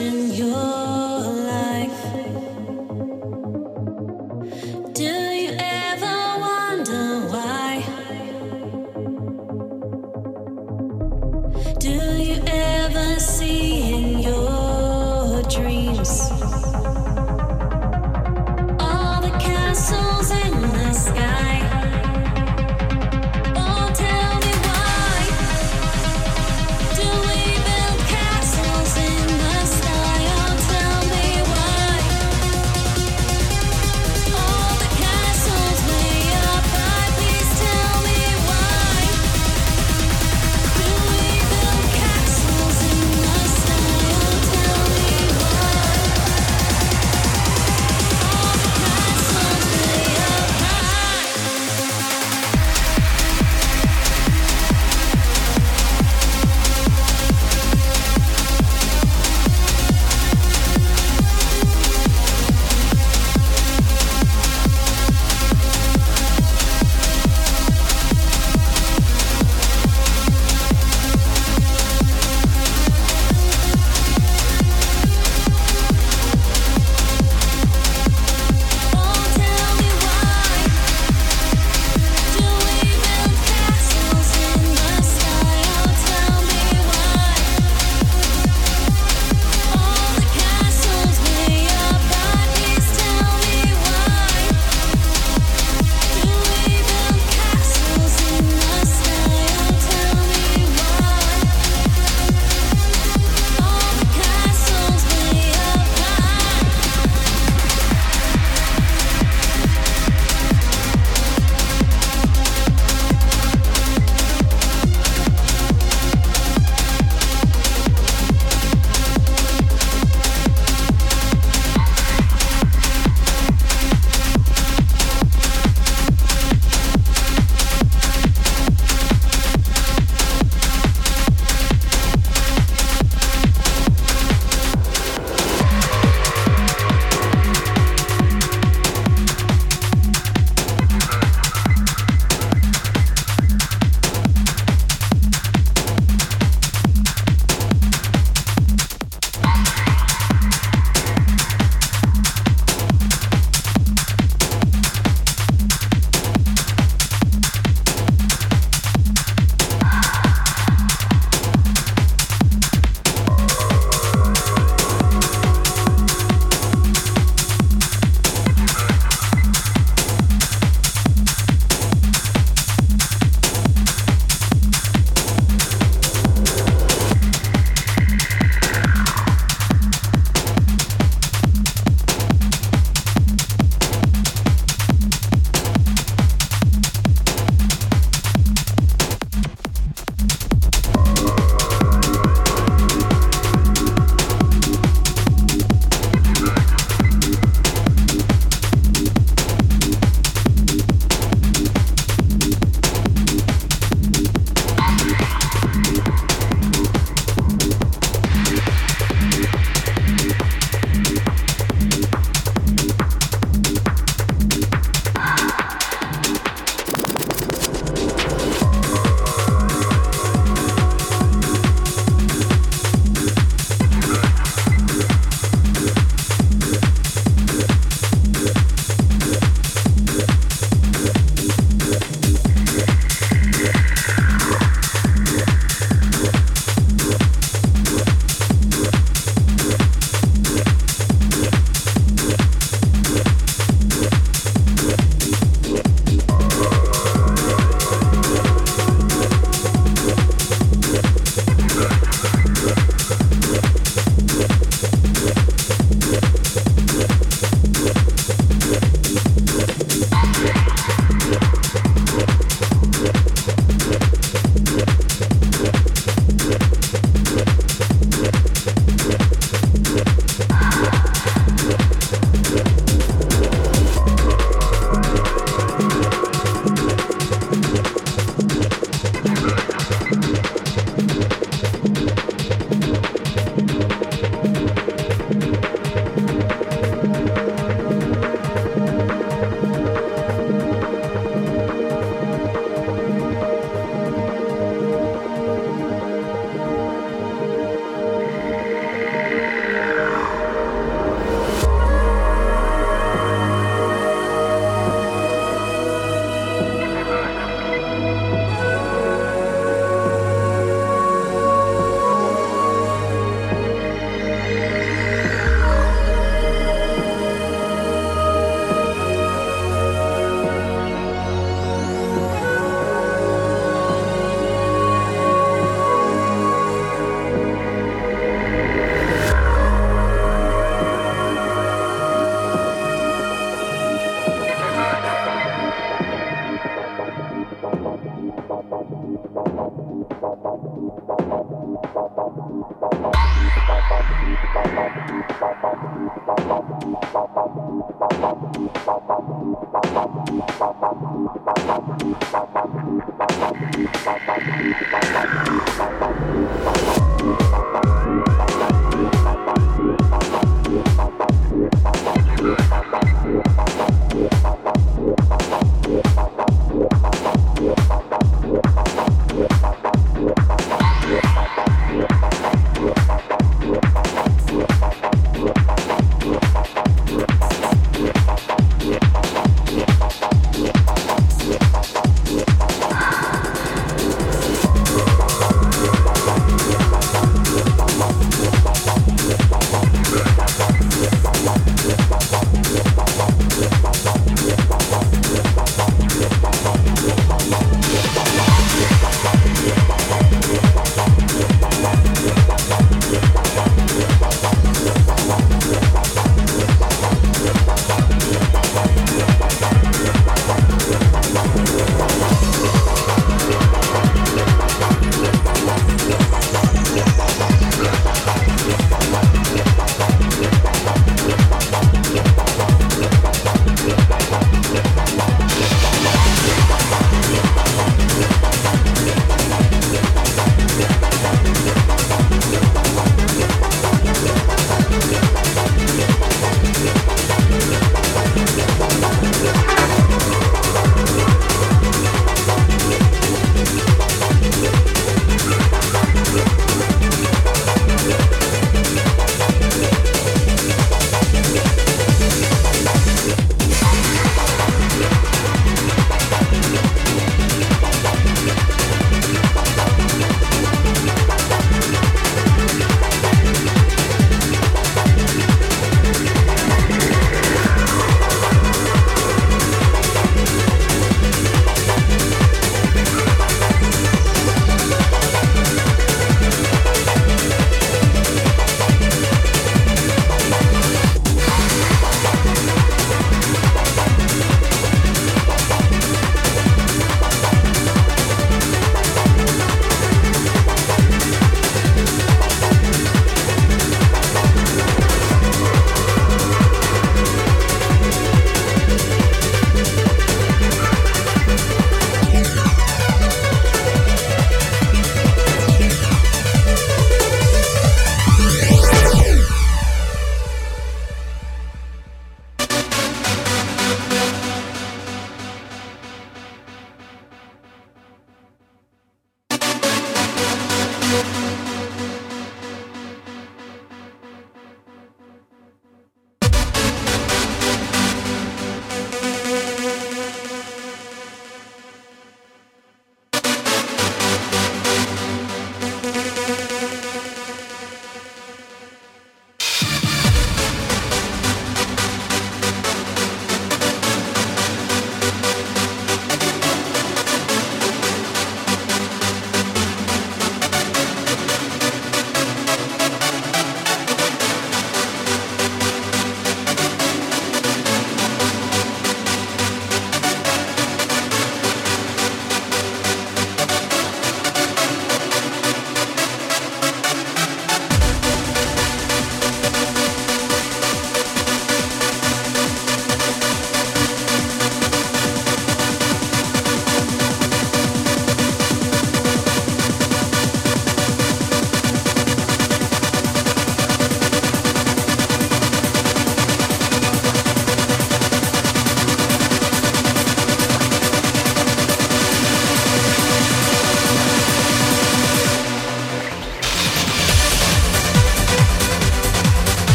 Do we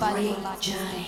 nobody, nobody like.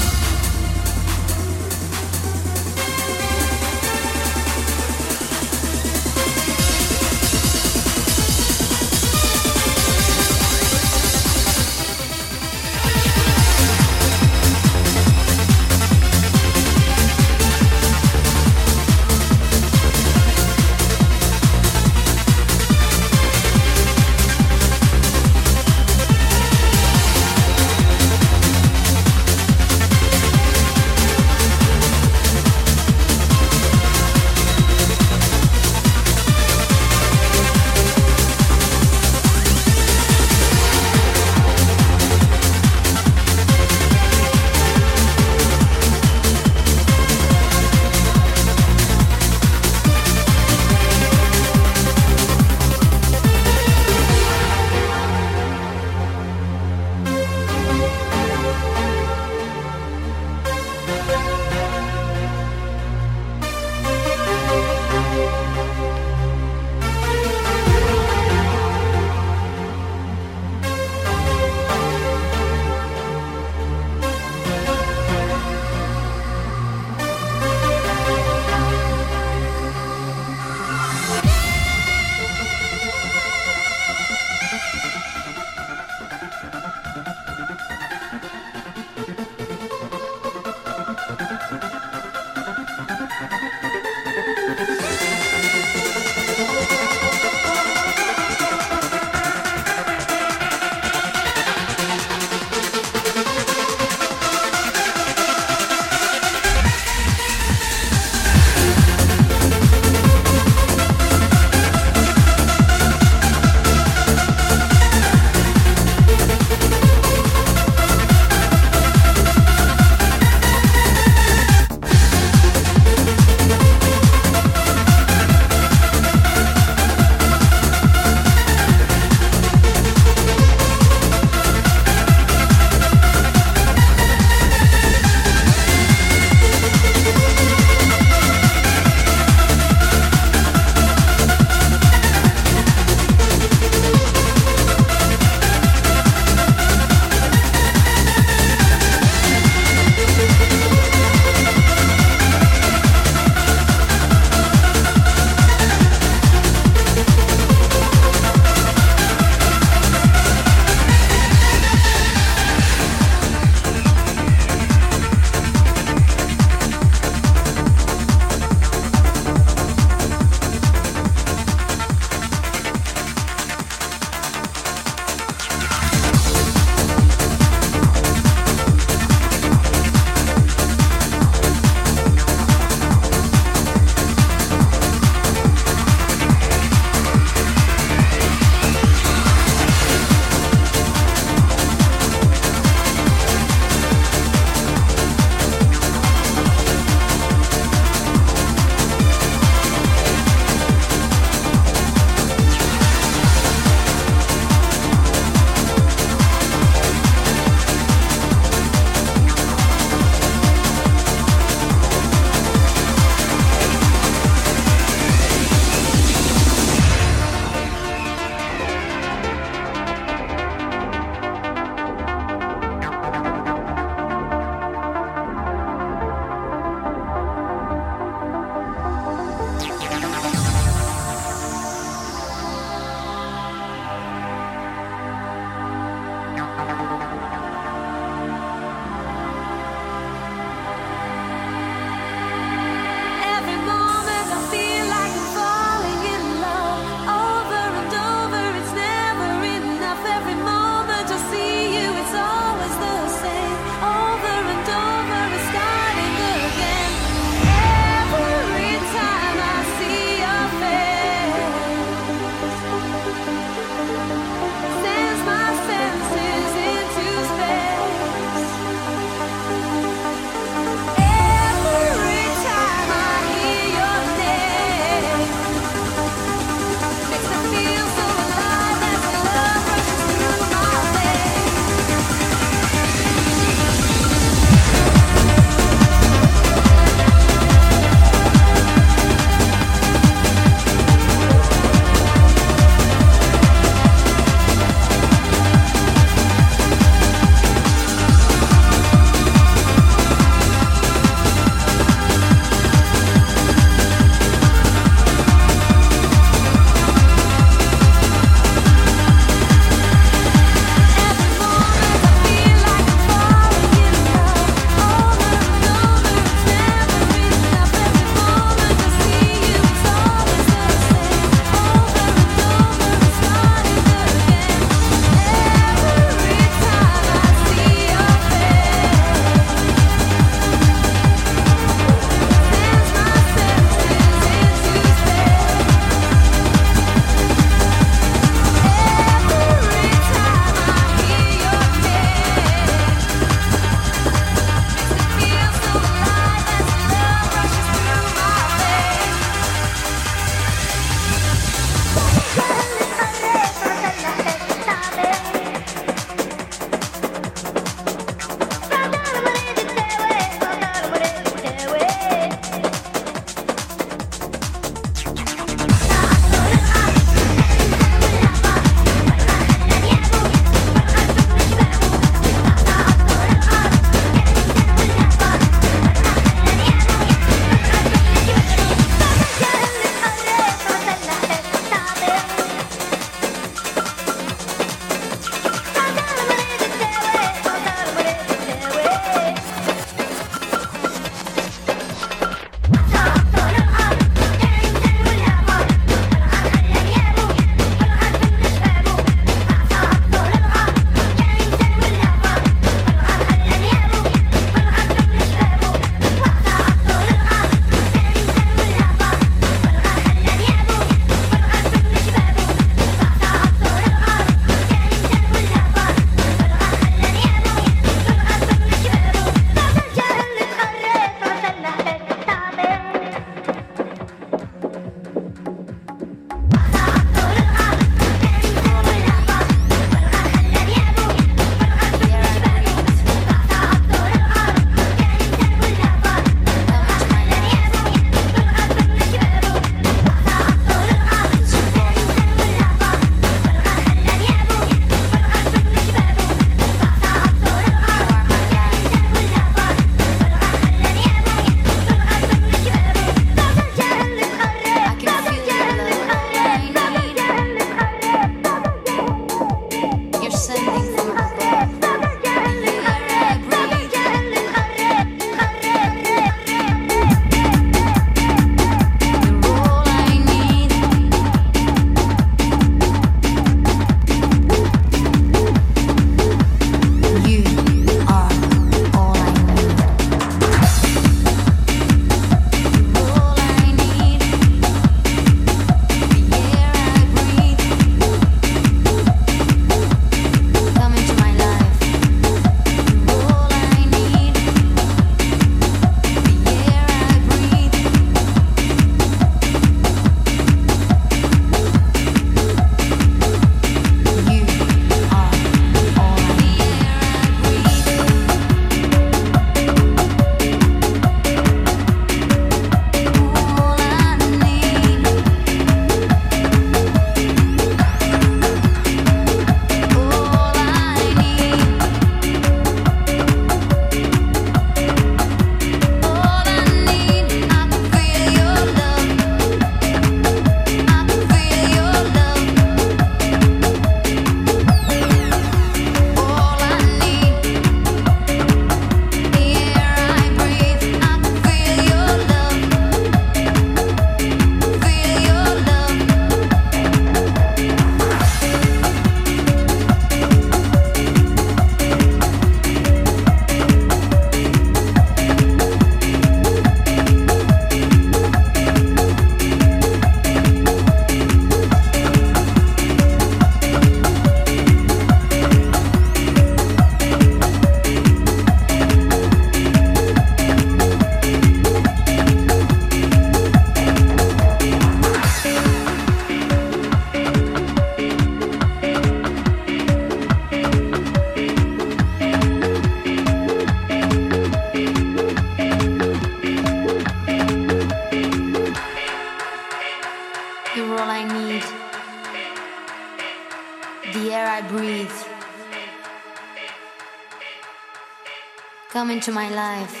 Into my life.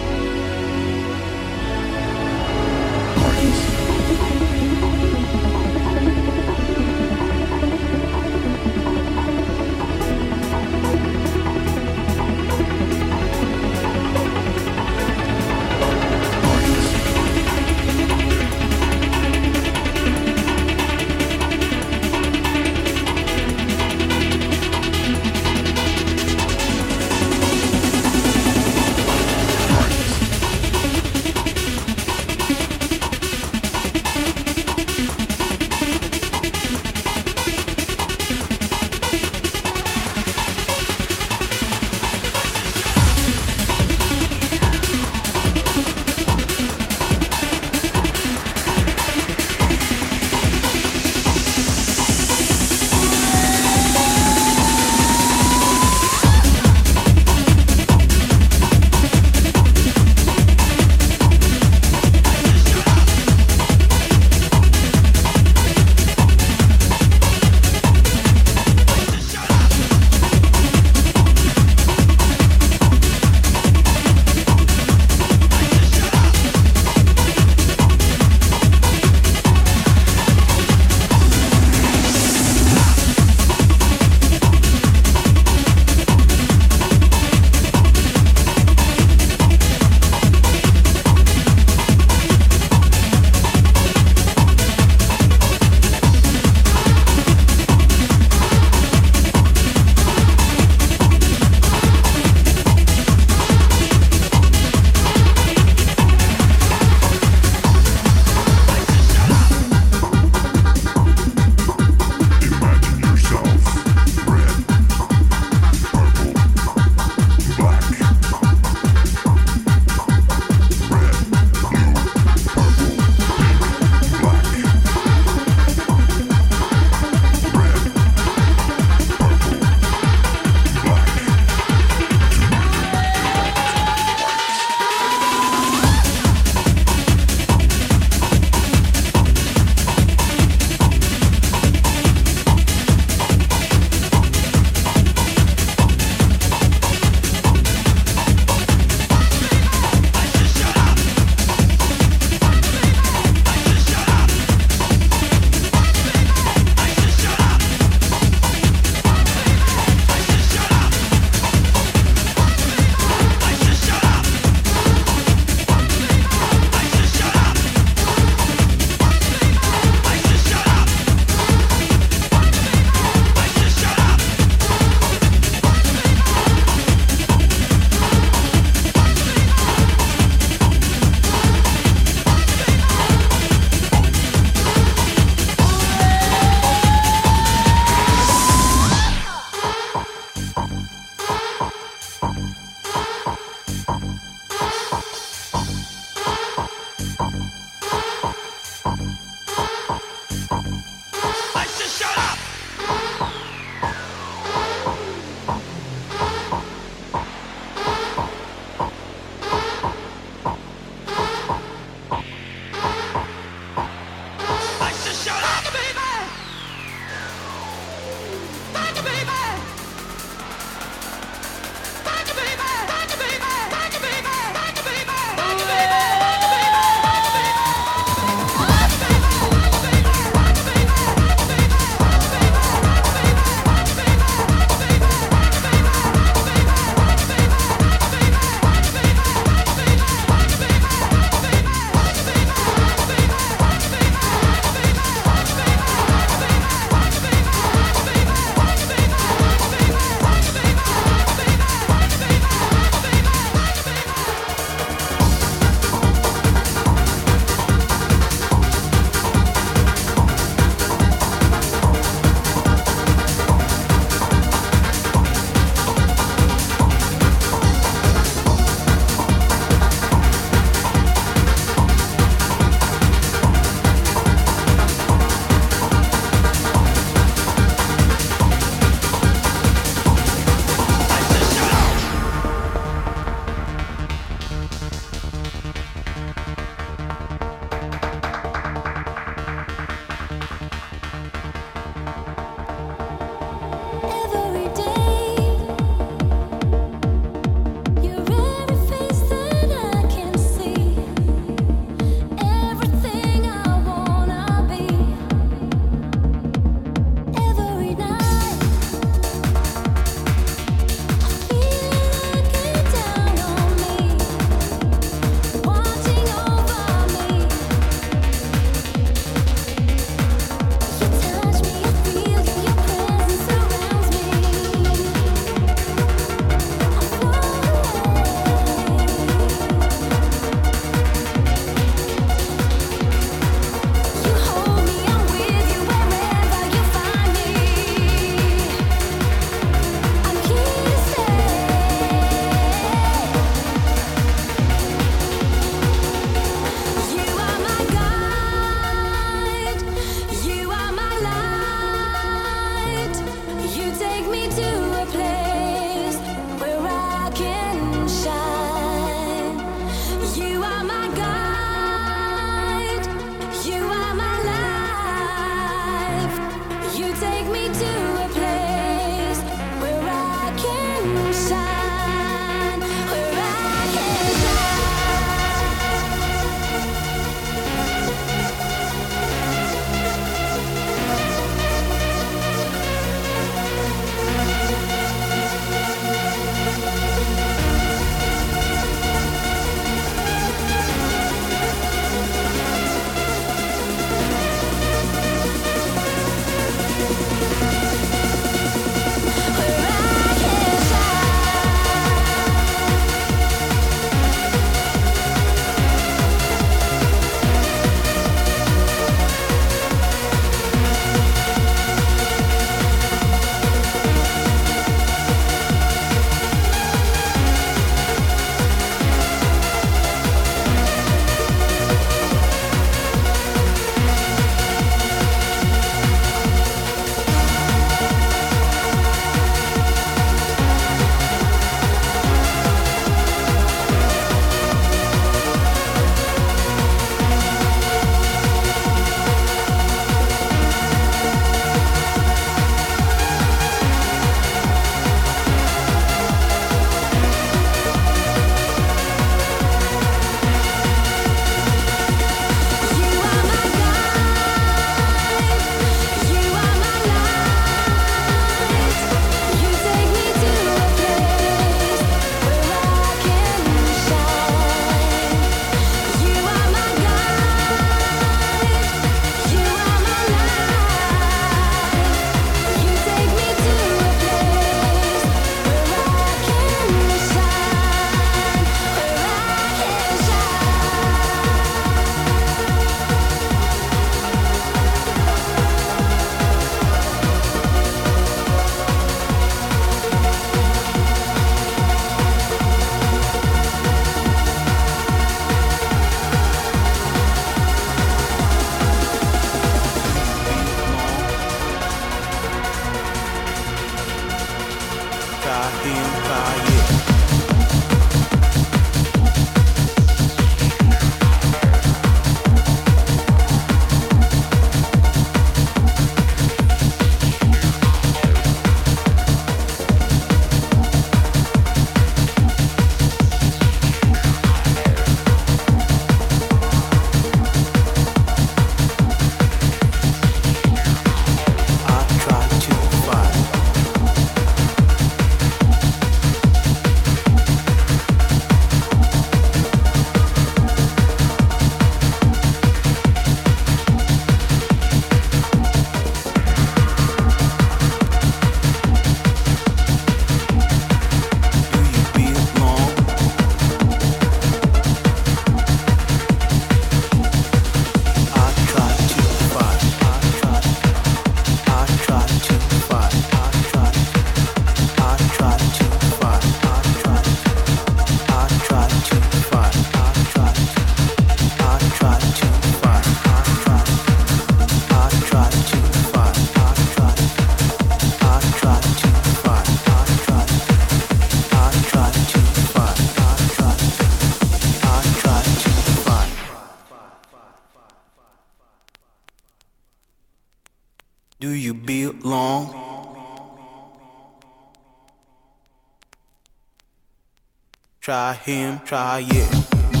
Try him, try it.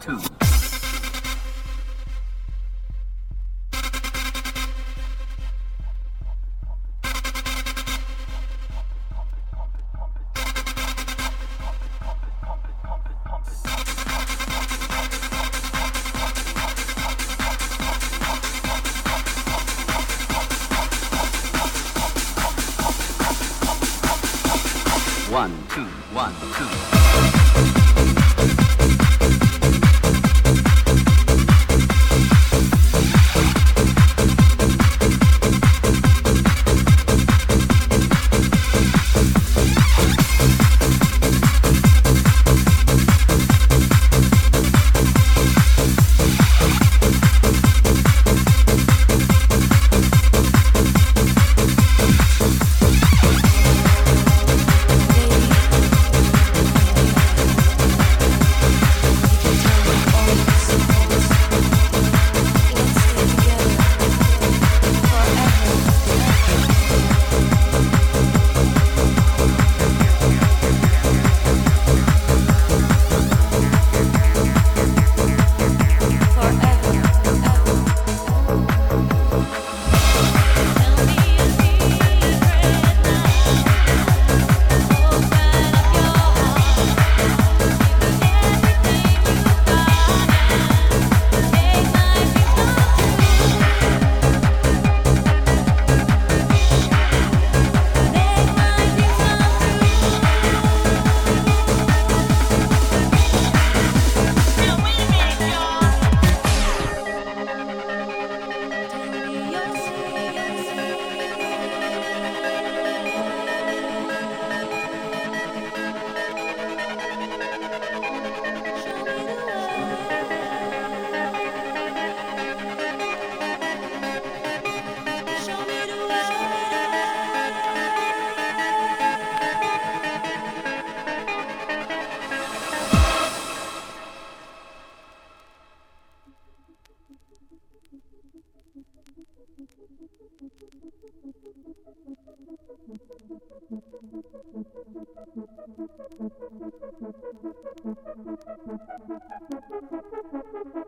Two. Thank you.